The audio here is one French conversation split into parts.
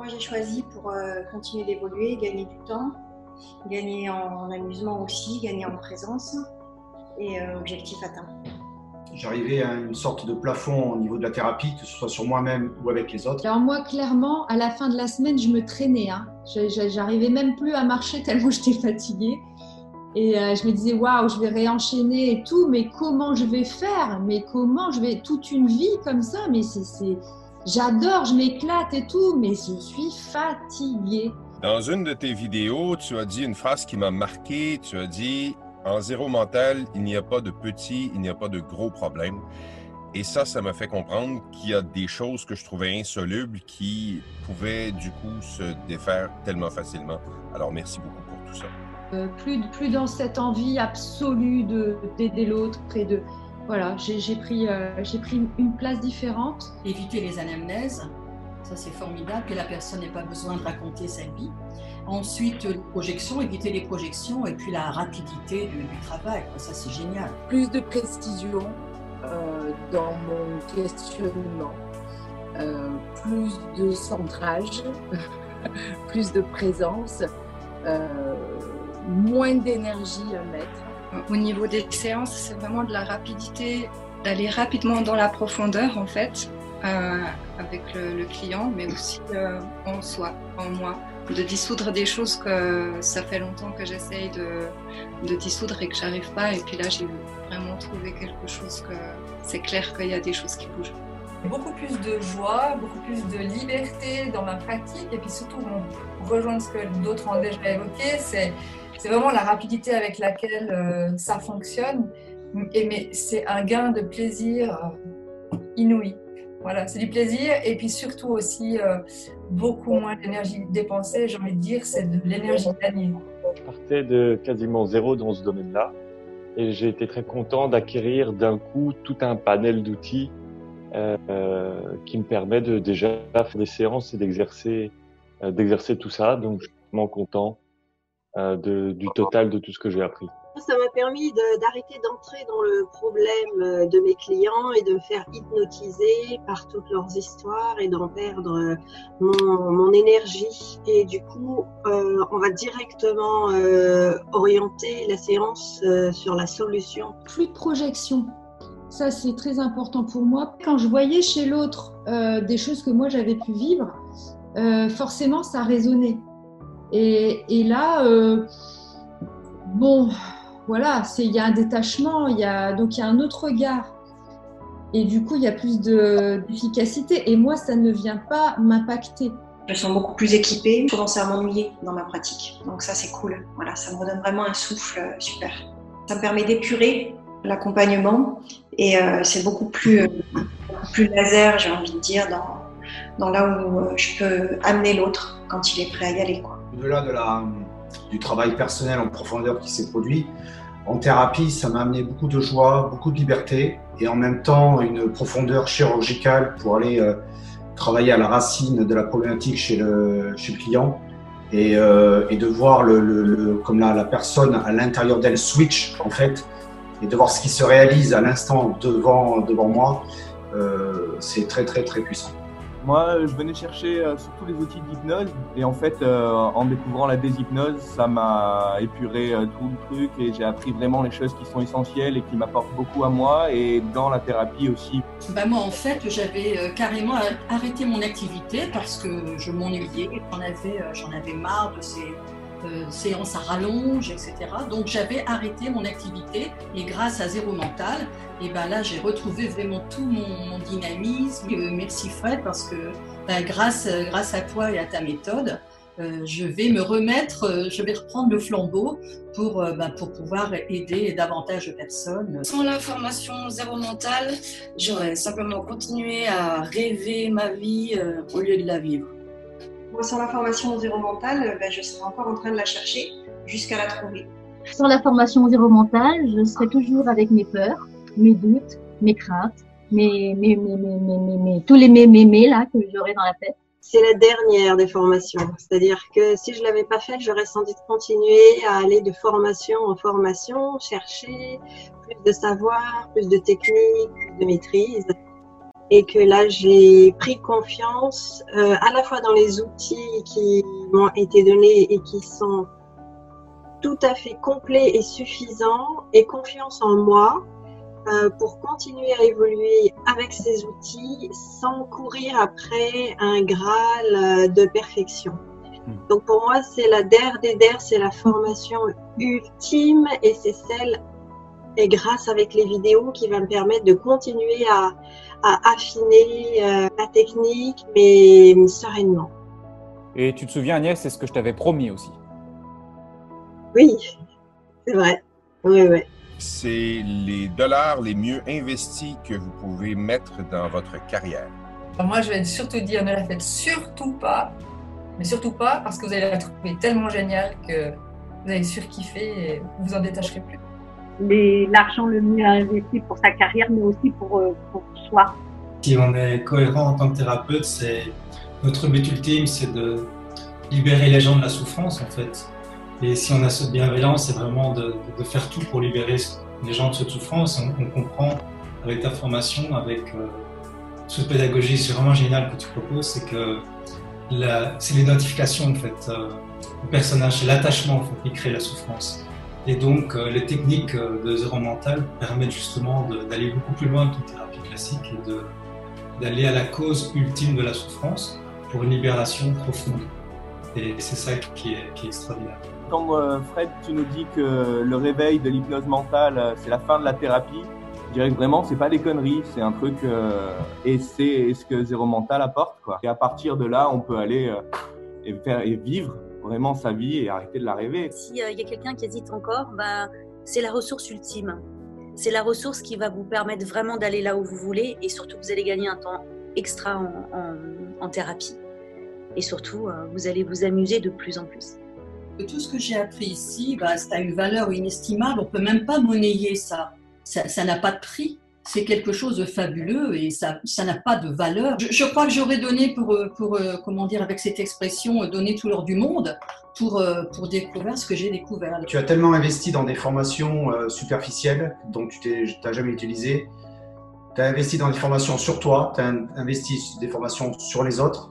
Moi, j'ai choisi pour euh, continuer d'évoluer, gagner du temps, gagner en, amusement aussi, gagner en présence et euh, objectif atteint. J'arrivais à une sorte de plafond au niveau de la thérapie, que ce soit sur moi-même ou avec les autres. Alors moi, clairement, à la fin de la semaine, je me traînais. Hein. J'arrivais même plus à marcher tellement j'étais fatiguée. Et euh, je me disais, waouh, je vais réenchaîner et tout, mais comment je vais faire? Mais comment je vais? Toute une vie comme ça Mais c'est, j'adore, je m'éclate et tout, mais je suis fatiguée. Dans une de tes vidéos, tu as dit une phrase qui m'a marqué. Tu as dit, en zéro mental, il n'y a pas de petits, il n'y a pas de gros problèmes. Et ça, ça m'a fait comprendre qu'il y a des choses que je trouvais insolubles qui pouvaient du coup se défaire tellement facilement. Alors merci beaucoup pour tout ça. Euh, plus, plus dans cette envie absolue d'aider l'autre et de voilà j'ai pris euh, pris une place différente. Éviter les anamnèses ça c'est formidable que la personne n'ait pas besoin de raconter sa vie. Ensuite les projections éviter les projections et puis la rapidité du, travail ça c'est génial. Plus de précision euh, dans mon questionnement. Plus de centrage plus de présence moins d'énergie à mettre. Au niveau des séances, c'est vraiment de la rapidité, d'aller rapidement dans la profondeur en fait, euh, avec le, client, mais aussi euh, en soi, en moi. De dissoudre des choses que ça fait longtemps que j'essaye de, dissoudre et que j'arrive pas. Et puis là, j'ai vraiment trouvé quelque chose que c'est clair qu'il y a des choses qui bougent beaucoup plus de joie, beaucoup plus de liberté dans ma pratique et puis surtout rejoindre ce que d'autres ont déjà évoqué, c'est c'est vraiment la rapidité avec laquelle euh, ça fonctionne. Et, mais c'est un gain de plaisir euh, inouï. Voilà, c'est du plaisir et puis surtout aussi euh, beaucoup moins d'énergie dépensée. J'ai envie de dire, c'est de l'énergie gagnée. Je partais de quasiment zéro dans ce domaine-là et j'ai été très content d'acquérir d'un coup tout un panel d'outils qui me permet de déjà faire des séances et d'exercer d'exercer tout ça. Donc, je suis vraiment content de, du total de tout ce que j'ai appris. Ça m'a permis d'arrêter d'entrer dans le problème euh, de mes clients et de me faire hypnotiser par toutes leurs histoires et d'en perdre euh, mon, mon, énergie. Et du coup, euh, on va directement euh, orienter la séance sur la solution. Plus de projection. Ça, c'est très important pour moi. Quand je voyais chez l'autre euh, des choses que moi j'avais pu vivre, forcément, ça résonnait. Et, là, euh, bon, voilà, il y a un détachement, donc il y a un autre regard. Et du coup, il y a plus d'efficacité. Et moi, ça ne vient pas m'impacter. Je me sens beaucoup plus équipée. Je commence à m'ennuyer dans ma pratique. Donc ça, c'est cool. Voilà, ça me redonne vraiment un souffle euh, super. Ça me permet d'épurer l'accompagnement. Et euh, c'est beaucoup plus, laser, j'ai envie de dire, dans, là où je peux amener l'autre quand il est prêt à y aller. Au-delà de la, du travail personnel en profondeur qui s'est produit, en thérapie, ça m'a amené beaucoup de joie, beaucoup de liberté et en même temps une profondeur chirurgicale pour aller euh, travailler à la racine de la problématique chez le, client et, euh, et de voir comme la, personne à l'intérieur d'elle switch en fait et de voir ce qui se réalise à l'instant devant, devant moi, euh, c'est très très très puissant. Moi, je venais chercher euh, surtout les outils d'hypnose et en fait, euh, en découvrant la déshypnose, ça m'a épuré euh, tout le truc et j'ai appris vraiment les choses qui sont essentielles et qui m'apportent beaucoup à moi et dans la thérapie aussi. Bah moi, en fait, j'avais carrément arrêté mon activité parce que je m'ennuyais, j'en avais, j'en avais marre de ces euh, séances à rallonge, etc. Donc j'avais arrêté mon activité et grâce à Zéro Mental, et ben là j'ai retrouvé vraiment tout mon, dynamisme. Euh, merci Fred parce que ben, grâce, grâce à toi et à ta méthode, euh, je vais me remettre, je vais reprendre le flambeau pour, ben, pour pouvoir aider davantage de personnes. Sans la formation zéro mental, j'aurais simplement continué à rêver ma vie au lieu de la vivre. Moi, sans la formation zéro mental, ben, je serais encore en train de la chercher jusqu'à la trouver. Sans la formation zéro mental, je serais toujours avec mes peurs, mes doutes, mes craintes, mes, mes, mes, mes, mes tous les mes, mes, là que j'aurais dans la tête. C'est la dernière des formations. C'est-à-dire que si je l'avais pas faite, j'aurais sans doute continué à aller de formation en formation, chercher plus de savoir, plus de technique, plus de maîtrise. Et que là j'ai pris confiance euh, à la fois dans les outils qui m'ont été donnés et qui sont tout à fait complets et suffisants et confiance en moi euh, pour continuer à évoluer avec ces outils sans courir après un graal euh, de perfection. Hmm. Donc pour moi, c'est la DER des DER, c'est la formation ultime et c'est celle, et grâce avec les vidéos, qui va me permettre de continuer à, à affiner euh, la technique, mais sereinement. Et tu te souviens, Agnès, c'est ce que je t'avais promis aussi. Oui, c'est vrai. Oui, oui. C'est les dollars les mieux investis que vous pouvez mettre dans votre carrière. Moi, je vais surtout dire, ne la faites surtout pas, mais surtout pas parce que vous allez la trouver tellement géniale que vous allez surkiffer et vous en détacherez plus l'argent le mieux investi pour sa carrière, mais aussi pour, euh, pour soi. Si on est cohérent en tant que thérapeute, c'est notre but ultime, c'est de libérer les gens de la souffrance en fait. Et si on a cette bienveillance, c'est vraiment de, faire tout pour libérer les gens de cette souffrance. On, comprend avec ta formation, avec euh, cette pédagogie, c'est vraiment génial que tu proposes, c'est que c'est l'identification en fait euh, au personnage, c'est l'attachement qui crée la souffrance. Et donc, euh, les techniques euh, de zéro mental permettent justement d'aller beaucoup plus loin qu'une thérapie classique et d'aller à la cause ultime de la souffrance pour une libération profonde. Et c'est ça qui est, extraordinaire. Quand euh, Fred, tu nous dis que le réveil de l'hypnose mentale, c'est la fin de la thérapie, je dirais que vraiment, c'est pas des conneries, c'est un truc, et c'est ce que zéro mental apporte. Quoi. Et à partir de là, on peut aller et vivre vraiment sa vie et arrêter de la rêver. S'il euh, y a quelqu'un qui hésite encore, bah, c'est la ressource ultime. C'est la ressource qui va vous permettre vraiment d'aller là où vous voulez et surtout vous allez gagner un temps extra en, en, thérapie. Et surtout, euh, vous allez vous amuser de plus en plus. Tout ce que j'ai appris ici, bah, ça a une valeur inestimable. On peut même pas monnayer ça. Ça n'a pas de prix c'est quelque chose de fabuleux et ça n'a pas de valeur. Je, crois que j'aurais donné pour, euh, euh, comment dire, avec cette expression, euh, donner tout l'or du monde pour, pour découvrir ce que j'ai découvert. Tu as tellement investi dans des formations superficielles dont tu n'as jamais utilisé. Tu as investi dans des formations sur toi, tu as investi des formations sur les autres.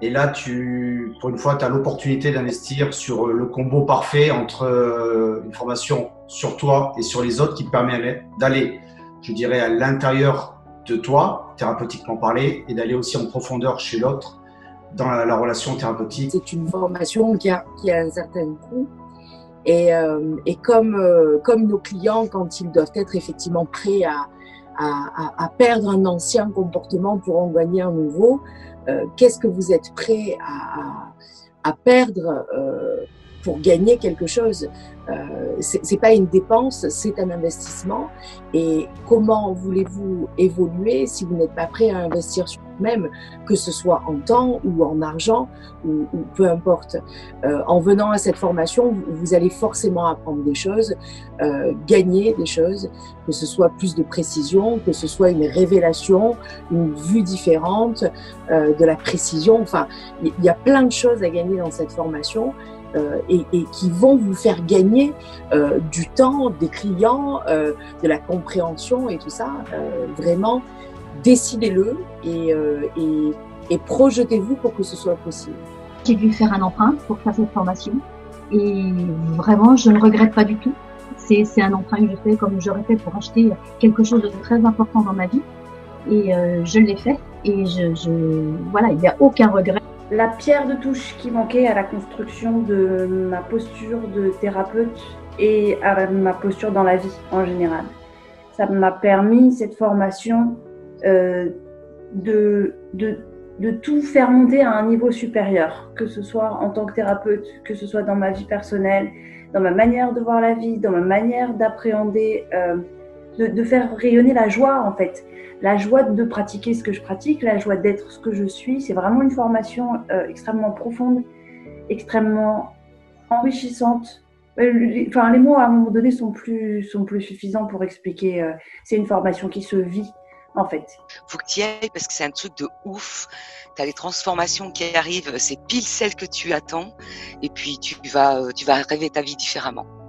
Et là, tu, pour une fois, tu as l'opportunité d'investir sur le combo parfait entre une formation sur toi et sur les autres qui te permet d'aller je dirais, à l'intérieur de toi, thérapeutiquement parlé, et d'aller aussi en profondeur chez l'autre dans la, relation thérapeutique. C'est une formation qui a, un certain coût. Et, euh, euh, comme nos clients, quand ils doivent être effectivement prêts à perdre un ancien comportement pour en gagner un nouveau, euh, qu'est-ce que vous êtes prêt à, à perdre pour gagner quelque chose euh, c'est pas une dépense, c'est un investissement. Et comment voulez-vous évoluer si vous n'êtes pas prêt à investir sur vous-même, que ce soit en temps ou en argent ou, peu importe. Euh, en venant à cette formation, vous, allez forcément apprendre des choses, euh, gagner des choses, que ce soit plus de précision, que ce soit une révélation, une vue différente, euh, de la précision. Enfin, il y a plein de choses à gagner dans cette formation. Euh, et, qui vont vous faire gagner euh, du temps, des clients, euh, de la compréhension et tout ça. Vraiment, décidez-le et, et, et projetez-vous pour que ce soit possible. J'ai dû faire un emprunt pour faire cette formation et vraiment, je ne regrette pas du tout. C'est un emprunt que je fais comme j'aurais fait pour acheter quelque chose de très important dans ma vie et je l'ai fait et voilà, il n'y a aucun regret la pierre de touche qui manquait à la construction de ma posture de thérapeute et à ma posture dans la vie en général. Ça m'a permis, cette formation, euh, de, de, de tout faire monter à un niveau supérieur, que ce soit en tant que thérapeute, que ce soit dans ma vie personnelle, dans ma manière de voir la vie, dans ma manière d'appréhender, euh, de, faire rayonner la joie en fait la joie de pratiquer ce que je pratique, la joie d'être ce que je suis. C'est vraiment une formation euh, extrêmement profonde, extrêmement enrichissante. Euh, enfin, les mots à un moment donné sont plus, sont plus suffisants pour expliquer. Euh, c'est une formation qui se vit, en fait. Faut que tu y ailles parce que c'est un truc de ouf. Tu as les transformations qui arrivent, c'est pile celles que tu attends. Et puis, tu vas, tu vas rêver ta vie différemment.